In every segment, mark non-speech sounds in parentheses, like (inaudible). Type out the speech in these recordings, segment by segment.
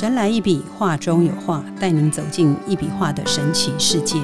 神来一笔，画中有画，带您走进一笔画的神奇世界。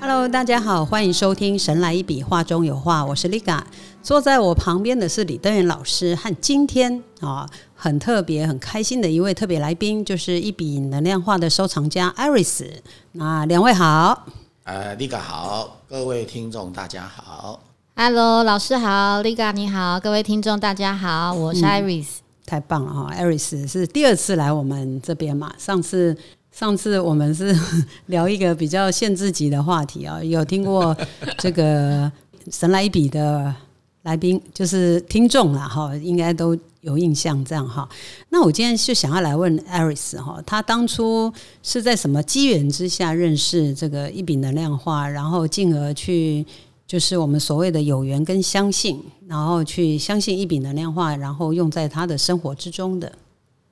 Hello，大家好，欢迎收听《神来一笔，画中有画》，我是 Liga。坐在我旁边的是李登元老师，和今天啊很特别、很开心的一位特别来宾，就是一笔能量画的收藏家 Iris。那两位好，呃，Liga 好，各位听众大家好。Hello，老师好，Liga 你好，各位听众大家好，我是 Iris。太棒了哈！Iris 是第二次来我们这边嘛，上次上次我们是 (laughs) 聊一个比较限制级的话题啊，有听过 (laughs) 这个神来一笔的来宾，就是听众啦哈，应该都有印象这样哈。那我今天就想要来问 Iris 哈，他当初是在什么机缘之下认识这个一笔能量画，然后进而去。就是我们所谓的有缘跟相信，然后去相信一笔能量化，然后用在他的生活之中的。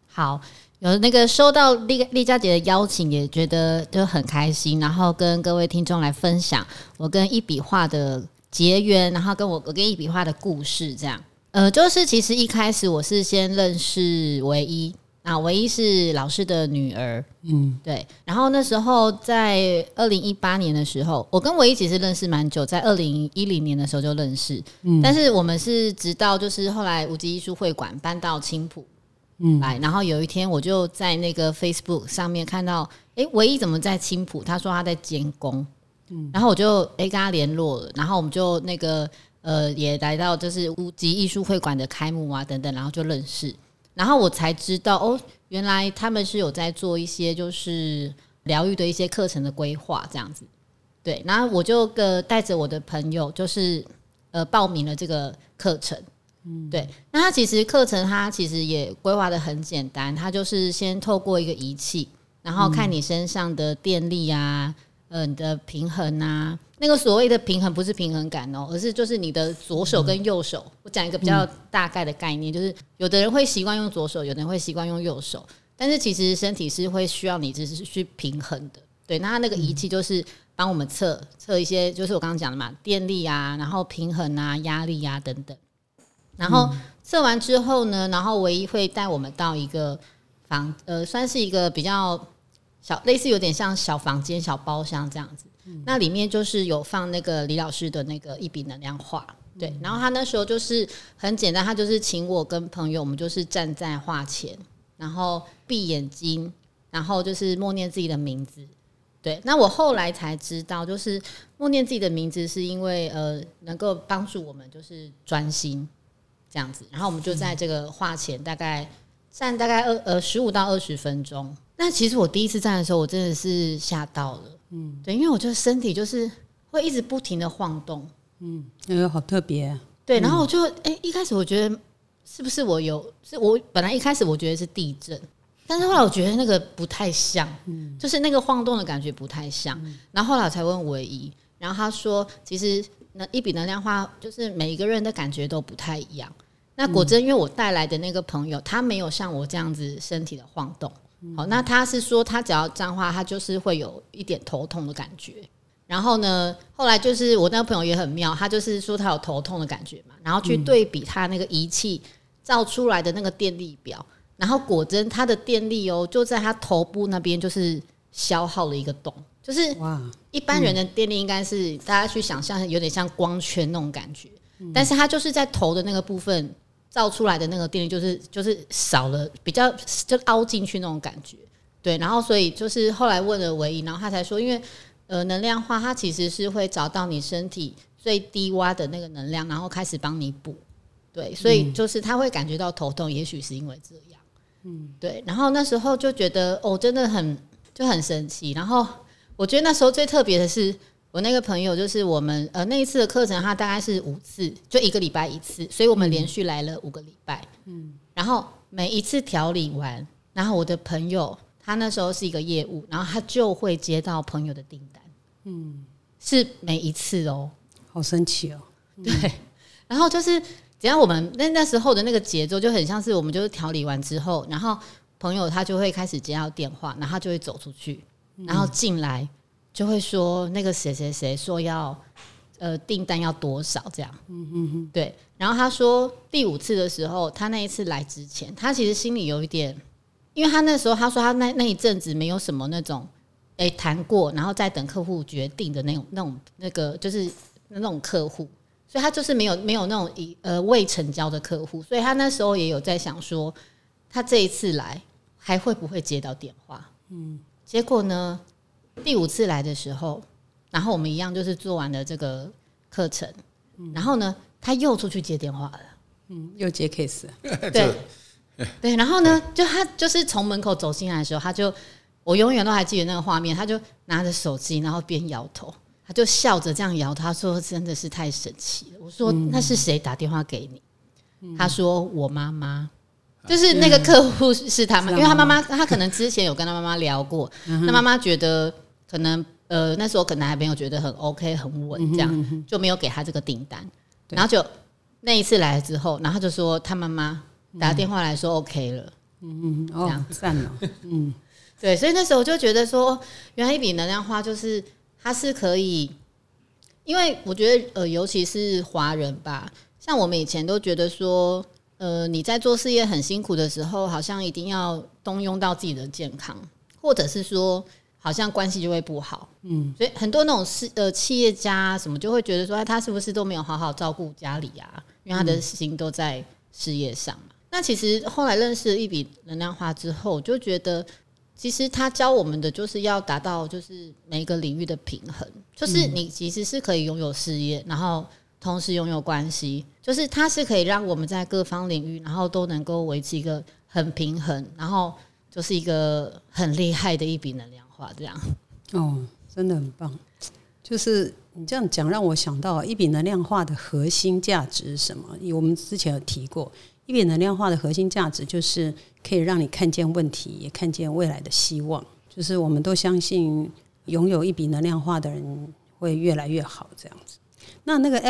好，有那个收到丽丽佳姐的邀请，也觉得就很开心，然后跟各位听众来分享我跟一笔画的结缘，然后跟我我跟一笔画的故事，这样。呃，就是其实一开始我是先认识唯一。啊，唯一是老师的女儿，嗯，对。然后那时候在二零一八年的时候，我跟唯一其实认识蛮久，在二零一零年的时候就认识，嗯，但是我们是直到就是后来无极艺术会馆搬到青浦，嗯，来，然后有一天我就在那个 Facebook 上面看到，哎，唯一怎么在青浦？他说他在监工，嗯，然后我就哎跟他联络了，然后我们就那个呃也来到就是无极艺术会馆的开幕啊等等，然后就认识。然后我才知道哦，原来他们是有在做一些就是疗愈的一些课程的规划这样子，对。然后我就个带着我的朋友，就是呃报名了这个课程，嗯，对。那他其实课程他其实也规划的很简单，他就是先透过一个仪器，然后看你身上的电力啊，呃，你的平衡啊。那个所谓的平衡不是平衡感哦，而是就是你的左手跟右手。我讲一个比较大概的概念，就是有的人会习惯用左手，有的人会习惯用右手，但是其实身体是会需要你只是去平衡的。对，那它那个仪器就是帮我们测测一些，就是我刚刚讲的嘛，电力啊，然后平衡啊，压力啊等等。然后测完之后呢，然后唯一会带我们到一个房，呃，算是一个比较小，类似有点像小房间、小包厢这样子。那里面就是有放那个李老师的那个一笔能量画，对。然后他那时候就是很简单，他就是请我跟朋友，我们就是站在画前，然后闭眼睛，然后就是默念自己的名字。对。那我后来才知道，就是默念自己的名字是因为呃，能够帮助我们就是专心这样子。然后我们就在这个画前大概站大概二呃十五到二十分钟。那其实我第一次站的时候，我真的是吓到了。嗯，对，因为我觉得身体就是会一直不停的晃动，嗯，哎呦，好特别。啊对，然后我就哎，一开始我觉得是不是我有？是我本来一开始我觉得是地震，但是后来我觉得那个不太像，嗯，就是那个晃动的感觉不太像。然后后来我才问唯一，然后他说，其实那一笔能量花就是每一个人的感觉都不太一样。那果真，因为我带来的那个朋友，他没有像我这样子身体的晃动。好，那他是说他只要这样画，他就是会有一点头痛的感觉。然后呢，后来就是我那个朋友也很妙，他就是说他有头痛的感觉嘛，然后去对比他那个仪器照出来的那个电力表，然后果真他的电力哦，就在他头部那边就是消耗了一个洞，就是哇，一般人的电力应该是大家去想象有点像光圈那种感觉，但是他就是在头的那个部分。照出来的那个电力就是就是少了，比较就凹进去那种感觉，对。然后所以就是后来问了唯一，然后他才说，因为呃能量化它其实是会找到你身体最低洼的那个能量，然后开始帮你补，对。所以就是他会感觉到头痛，也许是因为这样，嗯，对。然后那时候就觉得哦，真的很就很神奇。然后我觉得那时候最特别的是。我那个朋友就是我们呃那一次的课程，他大概是五次，就一个礼拜一次，所以我们连续来了五个礼拜。嗯，然后每一次调理完，然后我的朋友他那时候是一个业务，然后他就会接到朋友的订单。嗯，是每一次哦，好神奇哦。(laughs) 对，然后就是只要我们那那时候的那个节奏就很像是我们就是调理完之后，然后朋友他就会开始接到电话，然后他就会走出去，然后进来。就会说那个谁谁谁说要呃订单要多少这样。嗯嗯嗯，对。然后他说第五次的时候，他那一次来之前，他其实心里有一点，因为他那时候他说他那那一阵子没有什么那种诶谈过，然后再等客户决定的那种那种那个就是那种客户，所以他就是没有没有那种已呃未成交的客户，所以他那时候也有在想说，他这一次来还会不会接到电话？嗯，结果呢，第五次来的时候，然后我们一样就是做完了这个课程，然后呢，他又出去接电话了。嗯，又接 case，对 (laughs) (laughs) 对，然后呢，就他就是从门口走进来的时候，他就我永远都还记得那个画面，他就拿着手机，然后边摇头，他就笑着这样摇，他说真的是太神奇了。我说那是谁打电话给你？他说我妈妈。就是那个客户是他们，因为他妈妈，他可能之前有跟他妈妈聊过，那妈妈觉得可能呃那时候可能还没有觉得很 OK 很稳，这样就没有给他这个订单，然后就那一次来了之后，然后就说他妈妈打电话来说 OK 了，嗯嗯，哦，赞了，嗯，(laughs) 对，所以那时候我就觉得说，原来一笔能量花就是它是可以，因为我觉得呃，尤其是华人吧，像我们以前都觉得说。呃，你在做事业很辛苦的时候，好像一定要动用到自己的健康，或者是说，好像关系就会不好。嗯，所以很多那种事呃企业家什么就会觉得说，他是不是都没有好好照顾家里啊？因为他的心都在事业上嘛。那其实后来认识一笔能量化之后，就觉得其实他教我们的就是要达到就是每一个领域的平衡，就是你其实是可以拥有事业，然后。同时拥有关系，就是它是可以让我们在各方领域，然后都能够维持一个很平衡，然后就是一个很厉害的一笔能量化这样。哦，真的很棒。就是你这样讲，让我想到一笔能量化的核心价值是什么？我们之前有提过，一笔能量化的核心价值就是可以让你看见问题，也看见未来的希望。就是我们都相信，拥有一笔能量化的人会越来越好，这样子。那那个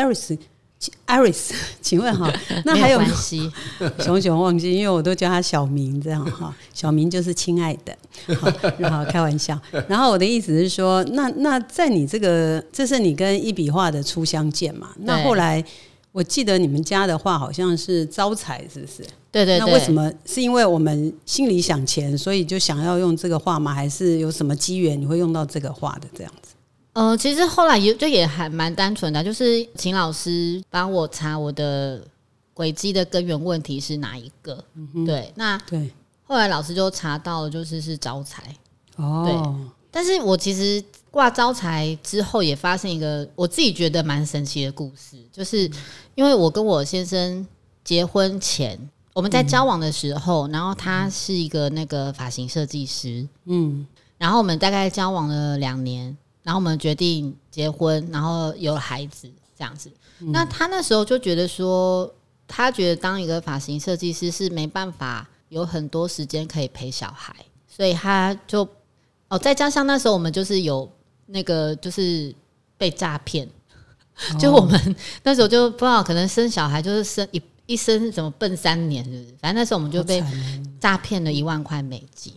Iris，Iris，(laughs) 请问哈，(laughs) 那还有关系？(laughs) 熊熊忘记，因为我都叫他小明这样哈，小明就是亲爱的，好，然后开玩笑。然后我的意思是说，那那在你这个，这是你跟一笔画的初相见嘛？那后来我记得你们家的画好像是招财，是不是？对对。那为什么？是因为我们心里想钱，所以就想要用这个画吗？还是有什么机缘你会用到这个画的这样子？呃，其实后来也就也还蛮单纯的，就是请老师帮我查我的轨迹的根源问题是哪一个。对，那对，后来老师就查到了，就是是招财。哦，对。但是我其实挂招财之后，也发现一个我自己觉得蛮神奇的故事，就是因为我跟我先生结婚前，我们在交往的时候，然后他是一个那个发型设计师，嗯，然后我们大概交往了两年。然后我们决定结婚，然后有孩子这样子。那他那时候就觉得说，他觉得当一个发型设计师是没办法有很多时间可以陪小孩，所以他就哦，再加上那时候我们就是有那个就是被诈骗，(laughs) 就我们 (laughs) 那时候就不知道可能生小孩就是生一一生怎么笨三年，是不是？反正那时候我们就被诈骗了一万块美金。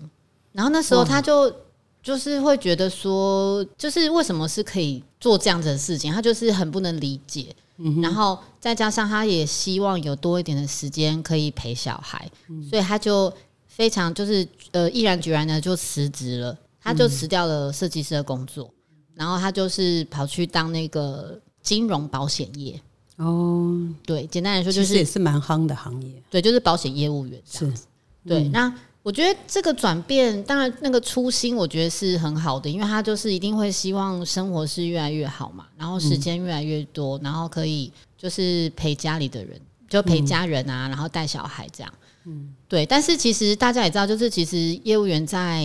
然后那时候他就。就是会觉得说，就是为什么是可以做这样子的事情，他就是很不能理解。然后再加上他也希望有多一点的时间可以陪小孩，所以他就非常就是呃毅然决然的就辞职了，他就辞掉了设计师的工作，然后他就是跑去当那个金融保险业。哦，对，简单来说就是也是蛮夯的行业，对，就是保险业务员。是，对，那。我觉得这个转变，当然那个初心，我觉得是很好的，因为他就是一定会希望生活是越来越好嘛，然后时间越来越多，然后可以就是陪家里的人，就陪家人啊，然后带小孩这样。嗯，对。但是其实大家也知道，就是其实业务员在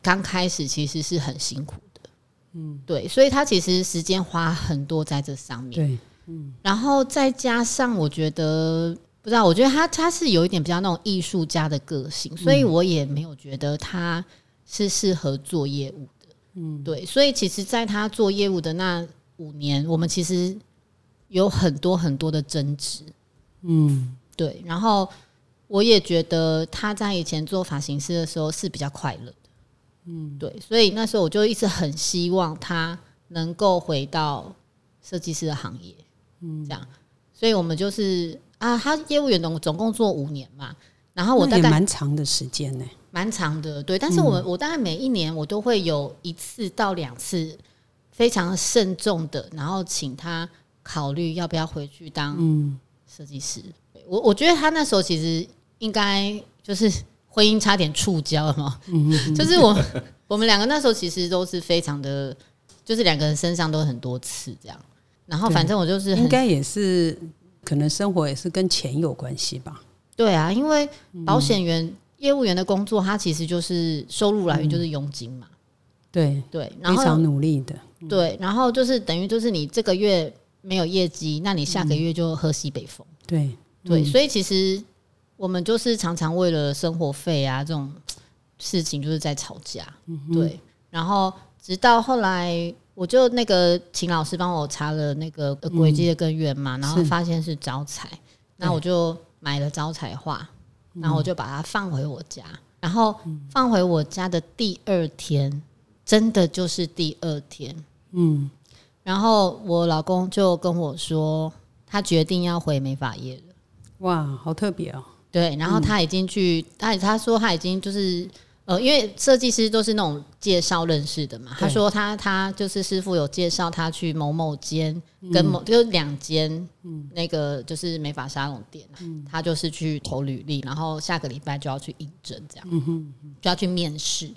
刚开始其实是很辛苦的。嗯，对。所以他其实时间花很多在这上面。对，嗯。然后再加上，我觉得。不知道，我觉得他他是有一点比较那种艺术家的个性，所以我也没有觉得他是适合做业务的。嗯，对，所以其实，在他做业务的那五年，我们其实有很多很多的争执。嗯，对。然后我也觉得他在以前做发型师的时候是比较快乐的。嗯，对。所以那时候我就一直很希望他能够回到设计师的行业，嗯，这样，所以我们就是啊，他业务员总总共做五年嘛，然后我大概蛮长的时间呢。蛮长的，对，但是我们、我大概每一年我都会有一次到两次非常慎重的，然后请他考虑要不要回去当嗯，设计师。我我觉得他那时候其实应该就是婚姻差点触礁了嘛，就是我我们两个那时候其实都是非常的，就是两个人身上都很多刺这样。然后反正我就是应该也是，可能生活也是跟钱有关系吧。对啊，因为保险员、业务员的工作，它其实就是收入来源就是佣金嘛。对，对，然后非常努力的。对，然后就是等于就是你这个月没有业绩，那你下个月就喝西北风。对，对，所以其实我们就是常常为了生活费啊这种事情就是在吵架。对，然后直到后来，我就那个请老师帮我查了那个呃轨迹的根源嘛，然后发现是招财，那我就买了招财画，然后我就把它放回我家，然后放回我家的第二天，真的就是第二天，嗯，然后我老公就跟我说，他决定要回美发业了。哇，好特别哦。对，然后他已经去，他他说他已经就是呃，因为设计师都是那种介绍认识的嘛。他对。说他他就是师傅有介绍他去某某间跟某就两间那个就是美发沙龙店啊，他就是去投履历，然后下个礼拜就要去应征，这样就要去面试。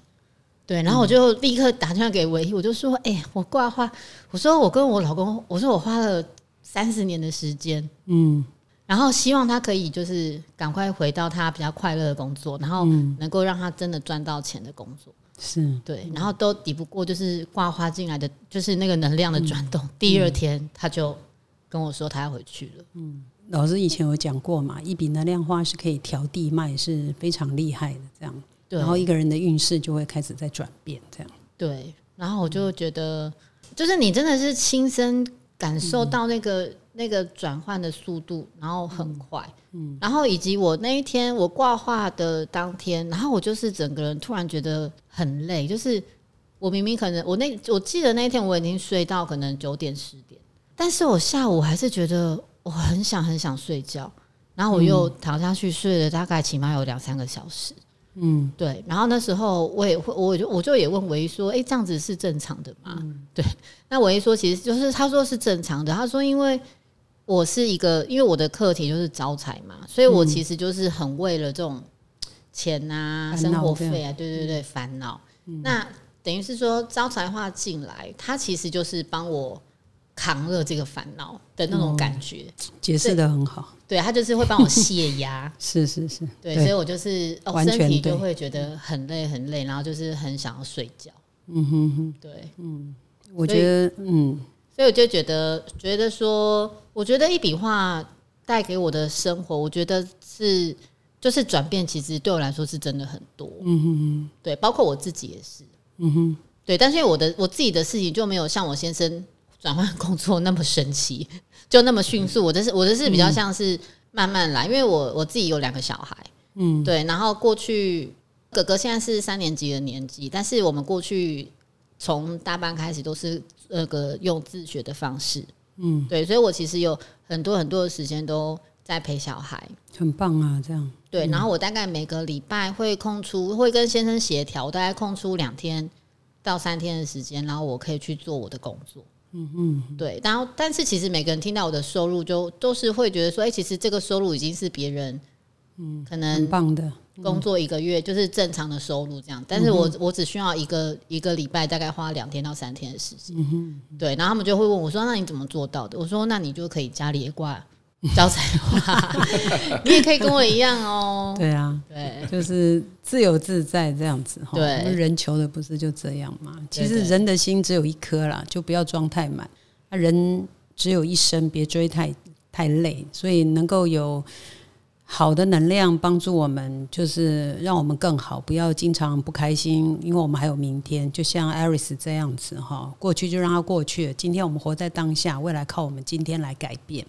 对，然后我就立刻打电话给唯一，我就说：“哎、我挂花，我说我跟我老公，我说我花了三十年的时间，嗯，然后希望他可以就是赶快回到他比较快乐的工作，然后能够让他真的赚到钱的工作，是对，然后都抵不过就是挂花进来的就是那个能量的转动。第二天他就跟我说他要回去了，嗯老师以前有讲过嘛，一笔能量花是可以调地脉，是非常厉害的。这样，对，然后一个人的运势就会开始在转变。这样，对，然后我就觉得，就是你真的是亲身感受到那个、那个转换的速度，然后很快，嗯，然后以及我那一天我挂画的当天，然后我就是整个人突然觉得很累，就是我明明可能我那我记得那一天我已经睡到可能九点十点，但是我下午还是觉得我很想很想睡觉，然后我又躺下去睡了大概起码有两三个小时。嗯，对，然后那时候我也会，我就我就也问唯一说，哎，这样子是正常的吗？对，那唯一说其实就是他说是正常的，他说因为我是一个，因为我的课题就是招财嘛，所以我其实就是很为了这种钱啊、生活费啊，对对对，烦恼。那等于是说招财化进来，它其实就是帮我扛了这个烦恼的那种感觉，解释的很好。对他就是会帮我泄压。(laughs) 是是是，对，所以我就是哦，身体就会觉得很累很累，然后就是很想要睡觉。嗯哼哼，对，嗯。我觉得，嗯，所以我就觉得觉得说，我觉得一笔画带给我的生活，我觉得是就是转变，其实对我来说是真的很多。嗯哼哼对，包括我自己也是。嗯哼，对，但是我的我自己的事情就没有像我先生转换工作那么神奇，(laughs) 就那么迅速。我的是我的是比较像是慢慢来，因为我我自己有两个小孩，嗯，对，然后过去哥哥现在是三年级的年纪，但是我们过去从大班开始都是那个用自学的方式，嗯，对，所以我其实有很多很多的时间都在陪小孩。很棒啊，这样。对，然后我大概每个礼拜会空出，会跟先生协调，我大概空出两天到三天的时间，然后我可以去做我的工作。嗯嗯，对，然后但是其实每个人听到我的收入就，都是会觉得说，哎、其实这个收入已经是别人，嗯，可能很能棒的。工作一个月就是正常的收入这样，但是我我只需要一个一个礼拜大概花两天到三天的时间，对，然后他们就会问我说：“那你怎么做到的？”我说：“那你就可以家里也挂招财花，(laughs) 你也可以跟我一样哦。对啊，”对就是自由自在这样子哈。对人求的不是就这样嘛？其实人的心只有一颗啦，就不要装太满。啊，人只有一生，别追太太累。所以能够有好的能量帮助我们，就是让我们更好，不要经常不开心，因为我们还有明天。就像 Aris 这样子哈，过去就让它过去。今天我们活在当下，未来靠我们今天来改变。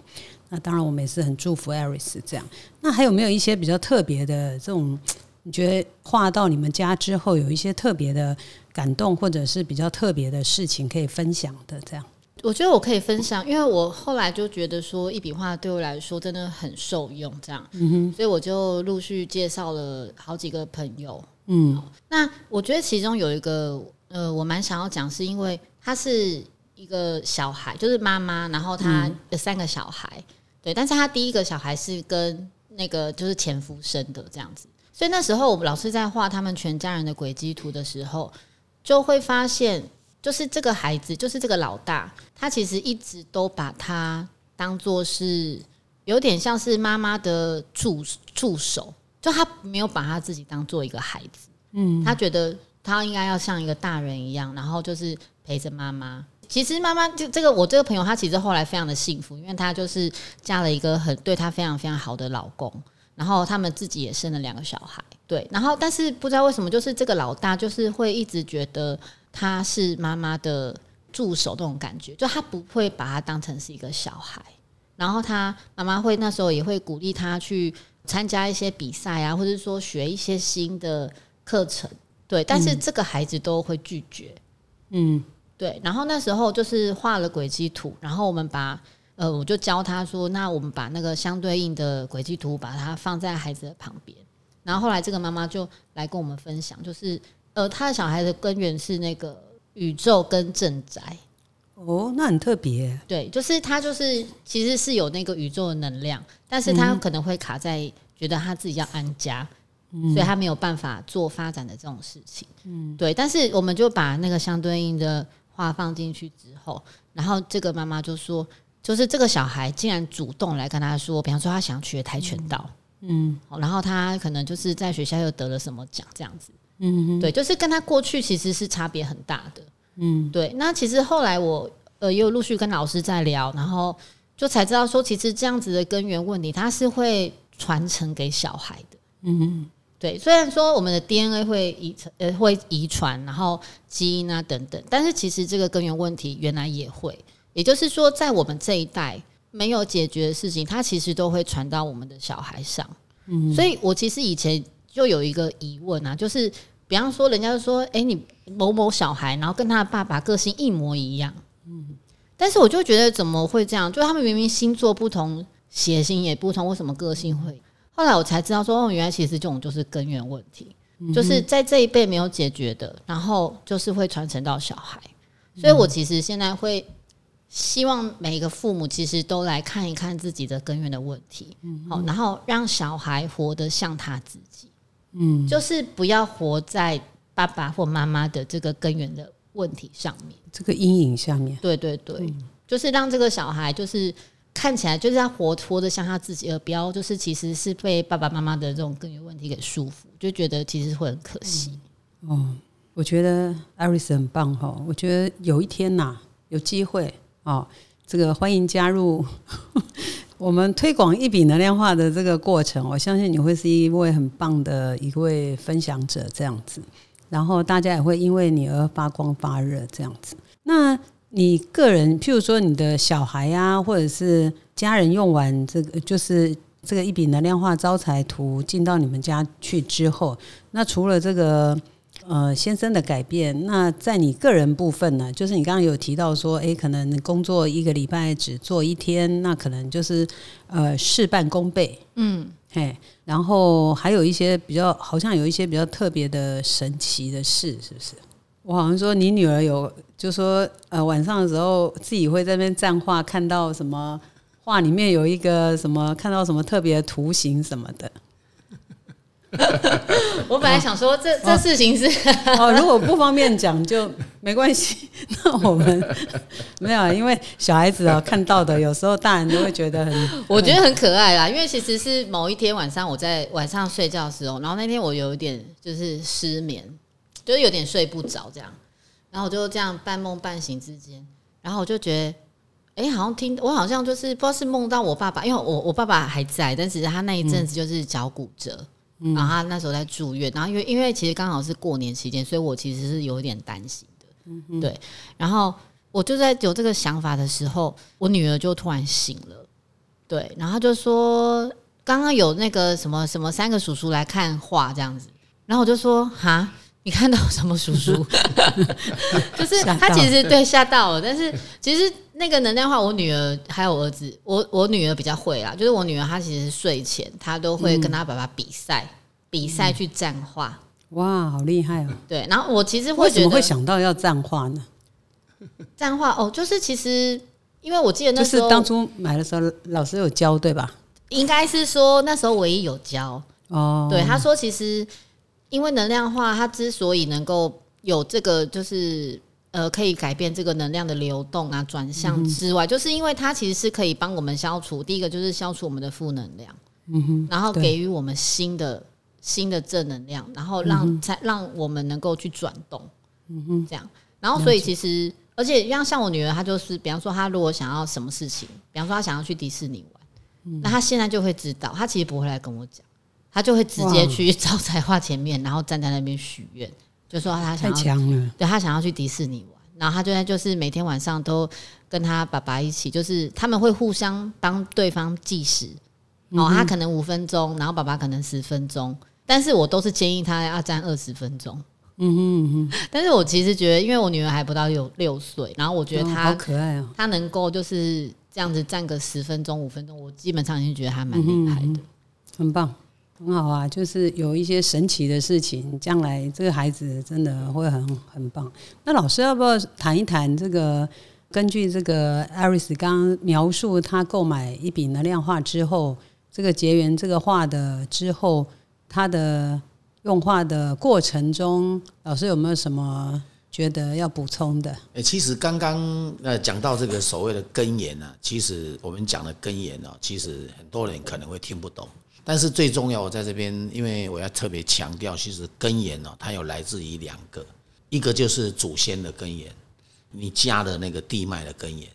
那当然，我们也是很祝福 Aris 这样。那还有没有一些比较特别的这种？你觉得画到你们家之后，有一些特别的感动，或者是比较特别的事情可以分享的？这样我觉得我可以分享，因为我后来就觉得说，一笔画对我来说真的很受用，这样，嗯所以我就陆续介绍了好几个朋友。嗯。那我觉得其中有一个，呃，我蛮想要讲，是因为他是一个小孩，就是妈妈，然后他有三个小孩，对，但是他第一个小孩是跟那个就是前夫生的这样子，所以那时候我们老师在画他们全家人的轨迹图的时候，就会发现，就是这个孩子，就是这个老大，他其实一直都把他当做是有点像是妈妈的助助手，就他没有把他自己当做一个孩子，嗯，他觉得他应该要像一个大人一样，然后就是陪着妈妈。其实妈妈就这个，我这个朋友她其实后来非常的幸福，因为她就是嫁了一个很对她非常非常好的老公，然后他们自己也生了两个小孩，对，然后但是不知道为什么，就是这个老大就是会一直觉得他是妈妈的助手那种感觉，就他不会把他当成是一个小孩，然后他妈妈会那时候也会鼓励他去参加一些比赛啊，或者说学一些新的课程，对，但是这个孩子都会拒绝，嗯。对，然后那时候就是画了轨迹图，然后我们把呃，我就教他说，那我们把那个相对应的轨迹图，把它放在孩子的旁边。然后后来这个妈妈就来跟我们分享，就是呃，他的小孩的根源是那个宇宙跟正宅，哦，那很特别，对，就是他就是其实是有那个宇宙的能量，但是他可能会卡在觉得他自己要安家，所以他没有办法做发展的这种事情。嗯，对。但是我们就把那个相对应的话放进去之后，然后这个妈妈就说，就是这个小孩竟然主动来跟他说，比方说他想学跆拳道，嗯然后他可能就是在学校又得了什么奖这样子。嗯对，就是跟他过去其实是差别很大的。嗯对，那其实后来我呃也有陆续跟老师在聊，然后就才知道说，其实这样子的根源问题，它是会传承给小孩的。嗯对，虽然说我们的 DNA 会遗传呃会遗传，然后基因啊等等，但是其实这个根源问题原来也会，也就是说，在我们这一代没有解决的事情，它其实都会传到我们的小孩上。嗯，所以我其实以前就有一个疑问啊，就是比方说，人家就说，哎、你某某小孩，然后跟他的爸爸个性一模一样，嗯，但是我就觉得怎么会这样？就他们明明星座不同，血型也不同，为什么个性会？后来我才知道说，哦，原来其实这种就是根源问题，就是在这一辈没有解决的，然后就是会传承到小孩。所以我其实现在会希望每一个父母其实都来看一看自己的根源的问题，好、然后让小孩活得像他自己，嗯，就是不要活在爸爸或妈妈的这个根源的问题上面。这个阴影下面，对对对，就是让这个小孩就是看起来就是要活脱的像他自己，而不要就是其实是被爸爸妈妈的这种根源问题给束缚，就觉得其实会很可惜。哦我觉得艾瑞斯很棒哈。我觉得有一天呐、有机会哦，这个欢迎加入我们推广一笔能量化的这个过程。我相信你会是一位很棒的一位分享者，这样子。然后大家也会因为你而发光发热，这样子。那你个人，譬如说你的小孩呀、或者是家人用完这个，就是这个一笔能量化招财图进到你们家去之后，那除了这个呃先生的改变，那在你个人部分呢，就是你刚刚有提到说，哎，可能工作一个礼拜只做一天，那可能就是呃事半功倍，嗯，嘿，然后还有一些比较，好像有一些比较特别的神奇的事，是不是？我好像说你女儿有，就说呃晚上的时候自己会在那边站画，看到什么画里面有一个什么，看到什么特别的图形什么的。(laughs) 我本来想说这这事情是哦，如果不方便讲就没关系。(laughs) 那我们没有啊，因为小孩子啊看到的，有时候大人都会觉得很，(laughs) 我觉得很可爱啦，因为其实是某一天晚上我在晚上睡觉的时候，然后那天我有一点就是失眠，就是有点睡不着这样，然后我就这样半梦半醒之间，然后我就觉得。哎、好像听我好像就是不知道是梦到我爸爸，因为我我爸爸还在，但是他那一阵子就是脚骨折，然后他那时候在住院，然后因为因为其实刚好是过年期间，所以我其实是有一点担心的，对。然后我就在有这个想法的时候，我女儿就突然醒了，对，然后就说刚刚有那个什么什么三个叔叔来看画这样子，然后我就说哈，你看到什么叔叔？(laughs) 就是他其实对吓到了，但是其实那个能量化，我女儿还有儿子，我我女儿比较会啦，就是我女儿她其实睡前她都会跟她爸爸比赛，比赛去占化。哇，好厉害哦！对，然后我其实会为什么会想到要占化呢？(laughs) 占化哦，就是其实因为我记得那时候就是当初买的时候，老师有教对吧？应该是说那时候唯一有教，哦，对，他说其实因为能量化，它之所以能够有这个，就是呃，可以改变这个能量的流动啊、转向之外，就是因为它其实是可以帮我们消除第一个就是消除我们的负能量，嗯哼，然后给予我们新的新的正能量，然后让、才让我们能够去转动，嗯哼，这样，然后所以其实。而且像像我女儿，她就是，比方说她如果想要什么事情，比方说她想要去迪士尼玩，那她现在就会知道，她其实不会来跟我讲。他就会直接去招财画前面，然后站在那边许愿，就说他太想要，对他想要去迪士尼玩，然后他就在就是每天晚上都跟他爸爸一起，就是他们会互相帮对方计时，哦，他可能五分钟，然后爸爸可能十分钟，但是我都是建议他要站二十分钟。嗯哼嗯哼，但是我其实觉得，因为我女儿还不到有六岁，然后我觉得哦她、好可爱哦，她能够就是这样子站个十分钟五分钟，我基本上已经觉得还蛮厉害的。很棒，很好啊！就是有一些神奇的事情，将来这个孩子真的会很很棒。那老师要不要谈一谈这个？根据这个艾瑞斯刚描述，他购买一笔能量画之后，这个结缘这个画的之后，他的用画的过程中，老师有没有什么觉得要补充的？诶，其实刚刚呃讲到这个所谓的根源呢、其实我们讲的根源呢、其实很多人可能会听不懂。但是最重要，我在这边，因为我要特别强调，其实根源呢、它有来自于两个，一个就是祖先的根源，你家的那个地脉的根源。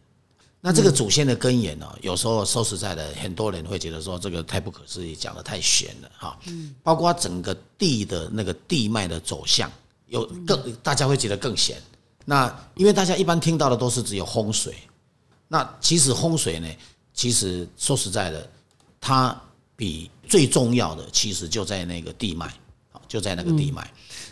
那这个祖先的根源呢、有时候说实在的，很多人会觉得说这个太不可思议，讲的太玄了哈。包括整个地的那个地脉的走向，有更大家会觉得更玄。那因为大家一般听到的都是只有风水，那其实风水呢，其实说实在的，它比最重要的其实就在那个地脉，好就在那个地脉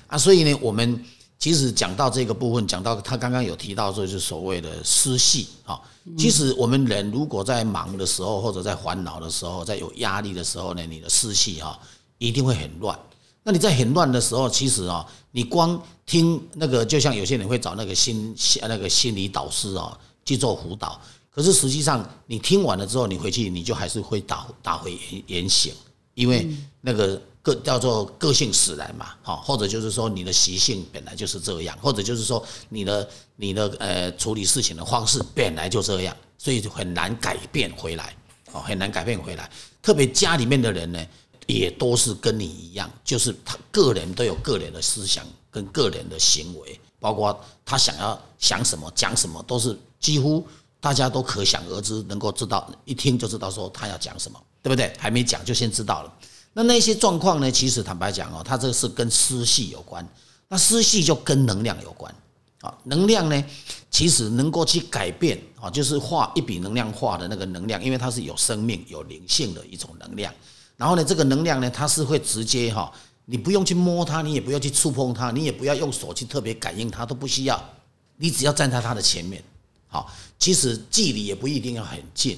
啊。所以呢，我们其实讲到这个部分，讲到他刚刚有提到，就是所谓的失系啊。其实我们人如果在忙的时候，或者在烦恼的时候，在有压力的时候呢，你的思绪哈一定会很乱。那你在很乱的时候，其实啊，你光听那个，就像有些人会找那个心那个心理导师啊去做辅导，可是实际上你听完了之后，你回去你就还是会打打回原原形，因为那个个叫做个性使然嘛，哈，或者就是说你的习性本来就是这样，或者就是说你的你的呃处理事情的方式本来就这样，所以就很难改变回来，哦，很难改变回来。特别家里面的人呢，也都是跟你一样，就是他个人都有个人的思想跟个人的行为，包括他想要想什么讲什么，都是几乎大家都可想而知，能够知道一听就知道说他要讲什么，对不对？还没讲就先知道了。那那些状况呢？其实坦白讲哦，它这个是跟湿气有关，那湿气就跟能量有关。啊，能量呢，其实能够去改变啊，就是画一笔能量画的那个能量，因为它是有生命、有灵性的一种能量。然后呢，这个能量呢，它是会直接哈，你不用去摸它，你也不要去触碰它，你也不要用手去特别感应它，都不需要，你只要站在它的前面。好，其实距离也不一定要很近，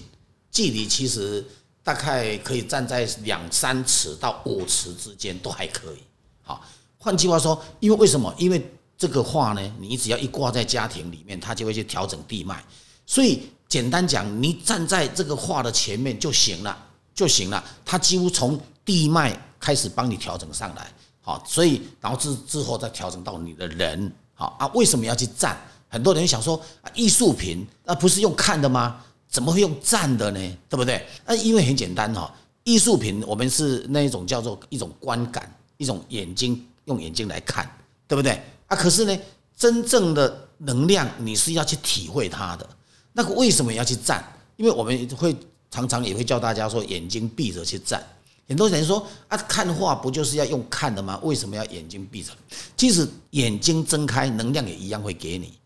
距离其实大概可以站在两三尺到五尺之间都还可以。好，换句话说，因为为什么？因为这个画呢，你只要一挂在家庭里面，它就会去调整地脉。所以简单讲，你站在这个画的前面就行了，就行了。它几乎从地脉开始帮你调整上来，好，所以然后之之后再调整到你的人，好啊。为什么要去站？很多人想说，艺术品那，不是用看的吗？怎么会用站的呢？对不对？那，因为很简单哈，艺术品我们是那一种叫做一种观感，一种眼睛用眼睛来看，对不对？啊，可是呢，真正的能量你是要去体会它的。那个为什么要去站？因为我们会常常也会教大家说，眼睛闭着去站。很多人说啊，看画不就是要用看的吗？为什么要眼睛闭着？即使眼睛睁开，能量也一样会给你。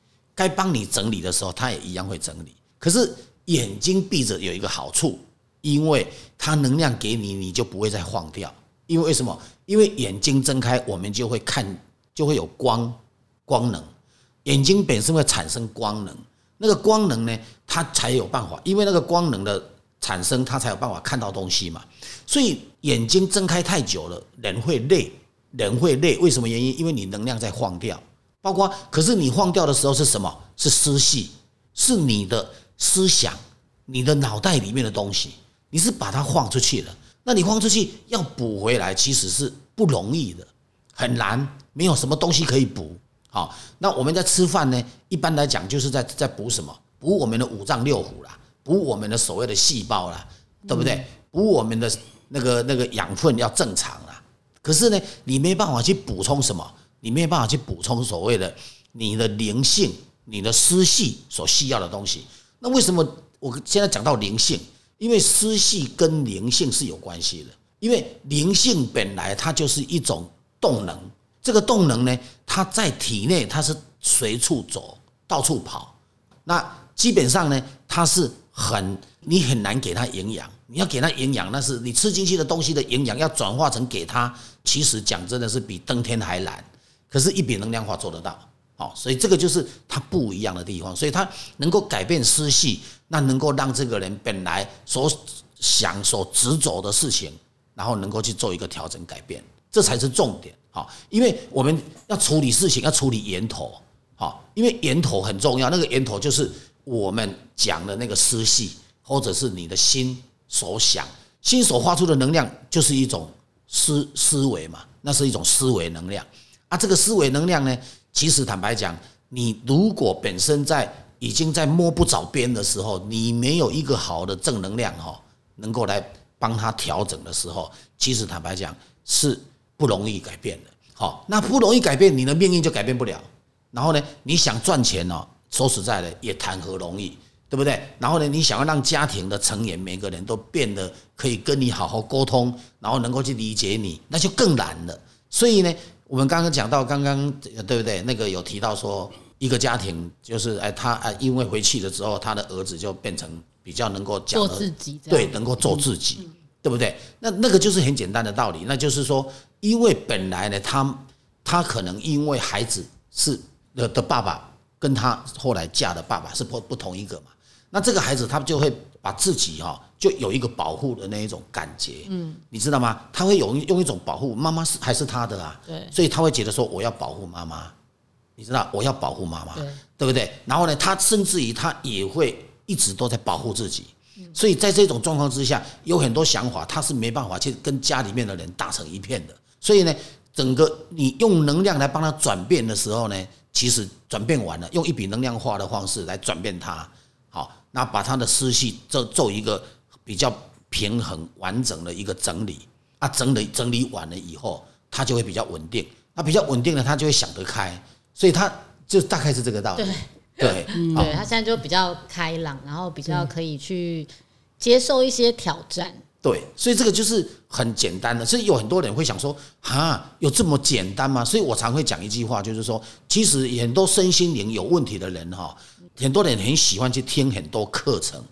该帮你整理的时候，它也一样会整理。可是眼睛闭着有一个好处，因为它能量给你，你就不会再晃掉。因为为什么？因为眼睛睁开，我们就会看就会有光光能，眼睛本身会产生光能，那个光能呢，它才有办法，因为那个光能的产生，它才有办法看到东西嘛。所以眼睛睁开太久了，人会累，人会累，为什么原因？因为你能量在晃掉，包括可是你晃掉的时候是什么？是思绪，是你的思想，你的脑袋里面的东西，你是把它晃出去了。那你晃出去要补回来，其实是不容易的，很难，没有什么东西可以补。好，那我们在吃饭呢，一般来讲就是在在补什么？补我们的五脏六腑啦，补我们的所谓的细胞啦，对不对？补我们的那个那个养分要正常啦。可是呢，你没办法去补充什么？你没有办法去补充所谓的你的灵性、你的思绪所需要的东西。那为什么我现在讲到灵性？因为思绪跟灵性是有关系的。因为灵性本来它就是一种动能。这个动能呢，它在体内它是随处走，到处跑。那基本上呢，它是很你很难给它营养。你要给它营养，那是你吃进去的东西的营养要转化成给它。其实讲真的是比登天还难。可是，一笔能量化做得到。好，所以这个就是它不一样的地方。所以它能够改变思绪，那能够让这个人本来所想所执着的事情，然后能够去做一个调整改变，这才是重点。好，因为我们要处理事情，要处理源头。好，因为源头很重要，那个源头就是我们讲的那个思绪，或者是你的心所想，心所发出的能量，就是一种思思维嘛，那是一种思维能量。啊，这个思维能量呢，其实坦白讲，你如果本身在已经在摸不着边的时候，你没有一个好的正能量哈，能够来帮他调整的时候，其实坦白讲是。不容易改变的，好，那不容易改变，你的命运就改变不了。然后呢，你想赚钱呢，说实在的，也谈何容易，对不对？然后呢，你想要让家庭的成员每个人都变得可以跟你好好沟通，然后能够去理解你，那就更难了。所以呢，我们刚刚讲到，刚刚对不对？那个有提到说，一个家庭就是哎，他哎，因为回去了之后，他的儿子就变成比较能够做自己，对，能够做自己。对不对？那那个就是很简单的道理，那就是说，因为本来呢，他他可能因为孩子是的的爸爸跟他后来嫁的爸爸是不不同一个嘛，那这个孩子他就会把自己哈就有一个保护的那一种感觉，嗯，你知道吗？他会有用一种保护，妈妈是还是他的啊，对，所以他会觉得说我要保护妈妈，你知道？我要保护妈妈，对，对不对？然后呢，他甚至于他也会一直都在保护自己。所以在这种状况之下，有很多想法，他是没办法去跟家里面的人打成一片的。所以呢，整个你用能量来帮他转变的时候呢，其实转变完了，用一笔能量化的方式来转变他，好，那把他的思绪做做一个比较平衡完整的一个整理啊，整理整理完了以后，他就会比较稳定。那比较稳定了，他就会想得开。所以他就大概是这个道理。对，对他现在就比较开朗，然后比较可以去接受一些挑战。对，所以这个就是很简单的。所以有很多人会想说：“啊，有这么简单吗？”所以我常会讲一句话，就是说，其实很多身心灵有问题的人哈，很多人很喜欢去听很多课程，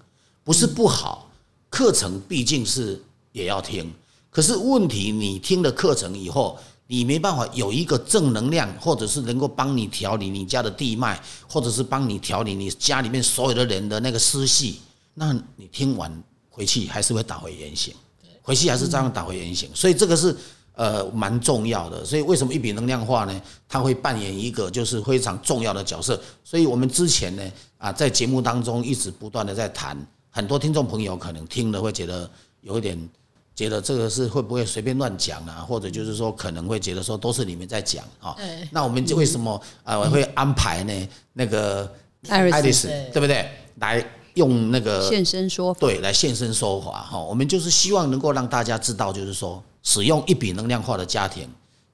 不是不好，课程毕竟是也要听。可是问题，你听了课程以后。你没办法有一个正能量，或者是能够帮你调理你家的地脉，或者是帮你调理你家里面所有的人的那个思绪，那你听完回去还是会打回原形，回去还是这样打回原形。所以这个是呃蛮重要的。所以为什么一笔能量化呢？它会扮演一个就是非常重要的角色。所以我们之前呢啊在节目当中一直不断的在谈，很多听众朋友可能听了会觉得有一点。觉得这个是会不会随便乱讲啊？或者就是说可能会觉得说都是你们在讲啊？那我们就为什么啊会安排呢？那个爱丽丝对不对？来用那个现身说法，对，来现身说法哈。我们就是希望能够让大家知道，就是说使用一笔能量化的家庭，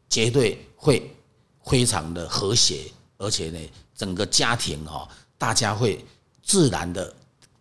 绝对会非常的和谐，而且呢，整个家庭哈，大家会自然的，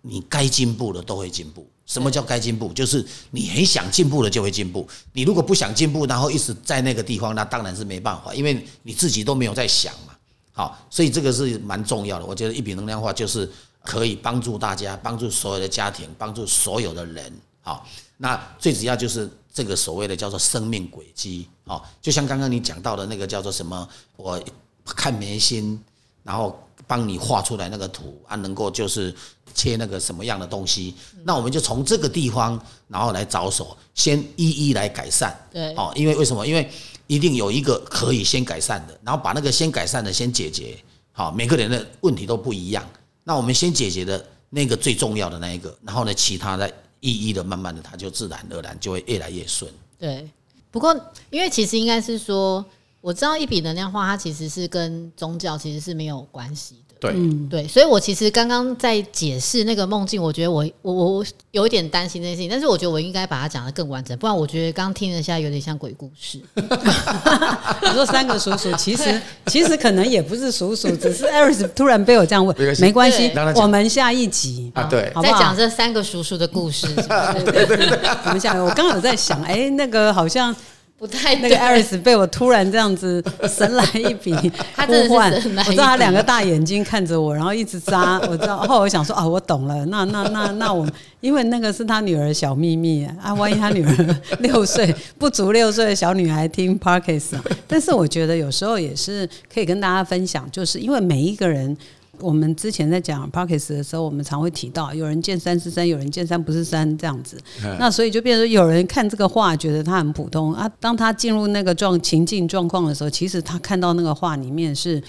你该进步的都会进步。什么叫该进步？就是你很想进步的就会进步。你如果不想进步，然后一直在那个地方，那当然是没办法，因为你自己都没有在想嘛。好，所以这个是蛮重要的。我觉得一笔能量化就是可以帮助大家，帮助所有的家庭，帮助所有的人。好，那最主要就是这个所谓的叫做生命轨迹好，就像刚刚你讲到的那个叫做什么，我看眉心，然后帮你画出来那个图啊，能够就是切那个什么样的东西，那我们就从这个地方然后来着手，先一一来改善。对哦，因为为什么？因为一定有一个可以先改善的，然后把那个先改善的先解决。好，每个人的问题都不一样，那我们先解决的那个最重要的那一个，然后呢，其他的一一的慢慢的，它就自然而然就会越来越顺。对，不过因为其实应该是说，我知道一笔能量画它其实是跟宗教其实是没有关系的。对，对，所以我其实刚刚在解释那个梦境，我觉得我我我有一点担心这件事情，但是我觉得我应该把它讲得更完整，不然我觉得刚听了一下有点像鬼故事。(laughs) (laughs) 你说三个叔叔，其实其实可能也不是叔叔，只是 Eris 突然被我这样问没关，系我们下一集啊对好不好？再讲这三个叔叔的故事，(laughs) 我们下，我刚好在想，哎，那个好像不太那个艾瑞斯被我突然这样子神来一笔 (laughs) 他真的是呼唤，神来一笔我知道他两个大眼睛看着我，然后一直眨，(laughs) 我知道。后来我想说啊，我懂了，那那那那我，因为那个是他女儿小秘密啊，万一他女儿六岁不足六岁的小女孩听 Parkes 啊，但是我觉得有时候也是可以跟大家分享，就是因为每一个人。我们之前在讲 Parkes 的时候，我们常会提到，有人见山是山，有人见山不是山这样子。那所以就变成，有人看这个画觉得它很普通啊，当他进入那个状情境状况的时候，其实他看到那个画里面是，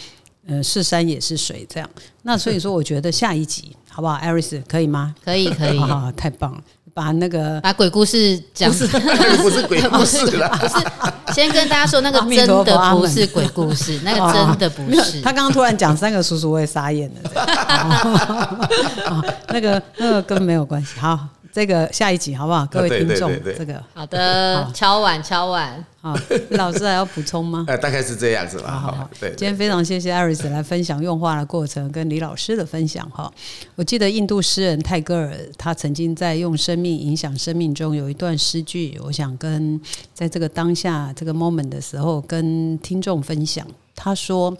呃，是山也是水这样。那所以说，我觉得下一集好不好，Iris 可以吗？可以可以，(laughs) 啊，太棒了！把那个把鬼故事讲，不是 (laughs) 不是鬼故事啦，(laughs) 不是，先跟大家说 (laughs) 那个真的不是鬼故事，那个真的不是。他刚刚突然讲三个叔叔，我也傻眼了。(laughs) 那个那个跟没有关系。好，这个下一集好不好？各位听众对对对，这个好的，敲碗敲碗，好，老师还要补充吗？呃，(laughs) 大概是这样子吧。好好好，对，今天非常谢谢艾瑞斯来分享用画的过程，跟李老师的分享哈。我记得印度诗人泰戈尔，他曾经在《用生命影响生命》中有一段诗句，我想跟在这个当下这个 moment 的时候跟听众分享。他说：“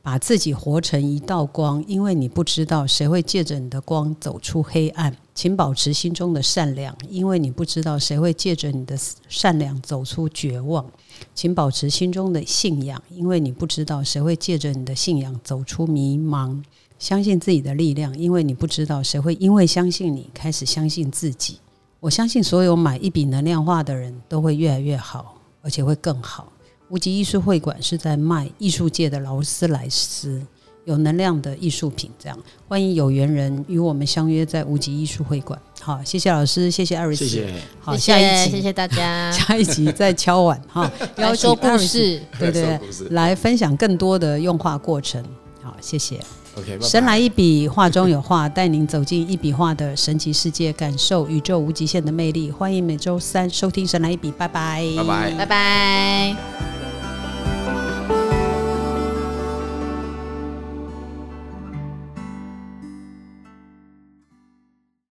把自己活成一道光，因为你不知道谁会借着你的光走出黑暗。请保持心中的善良，因为你不知道谁会借着你的善良走出绝望。”请保持心中的信仰，因为你不知道谁会借着你的信仰走出迷茫。相信自己的力量，因为你不知道谁会因为相信你开始相信自己。我相信所有买一笔能量画的人都会越来越好，而且会更好。无极艺术会馆是在卖艺术界的劳斯莱斯，有能量的艺术品。这样，欢迎有缘人与我们相约在无极艺术会馆。好，谢谢老师，谢谢艾瑞斯，谢谢。好，谢下一集谢谢谢大家，(laughs) 下一集再敲碗哈，(laughs) 邀来说故事，对对来分享更多的用画过程。好，谢谢。神来一笔，画中有画，带您走进一笔画的神奇世界，感受宇宙无极限的魅力。欢迎每周三收听《神来一笔》，拜拜，拜拜拜拜。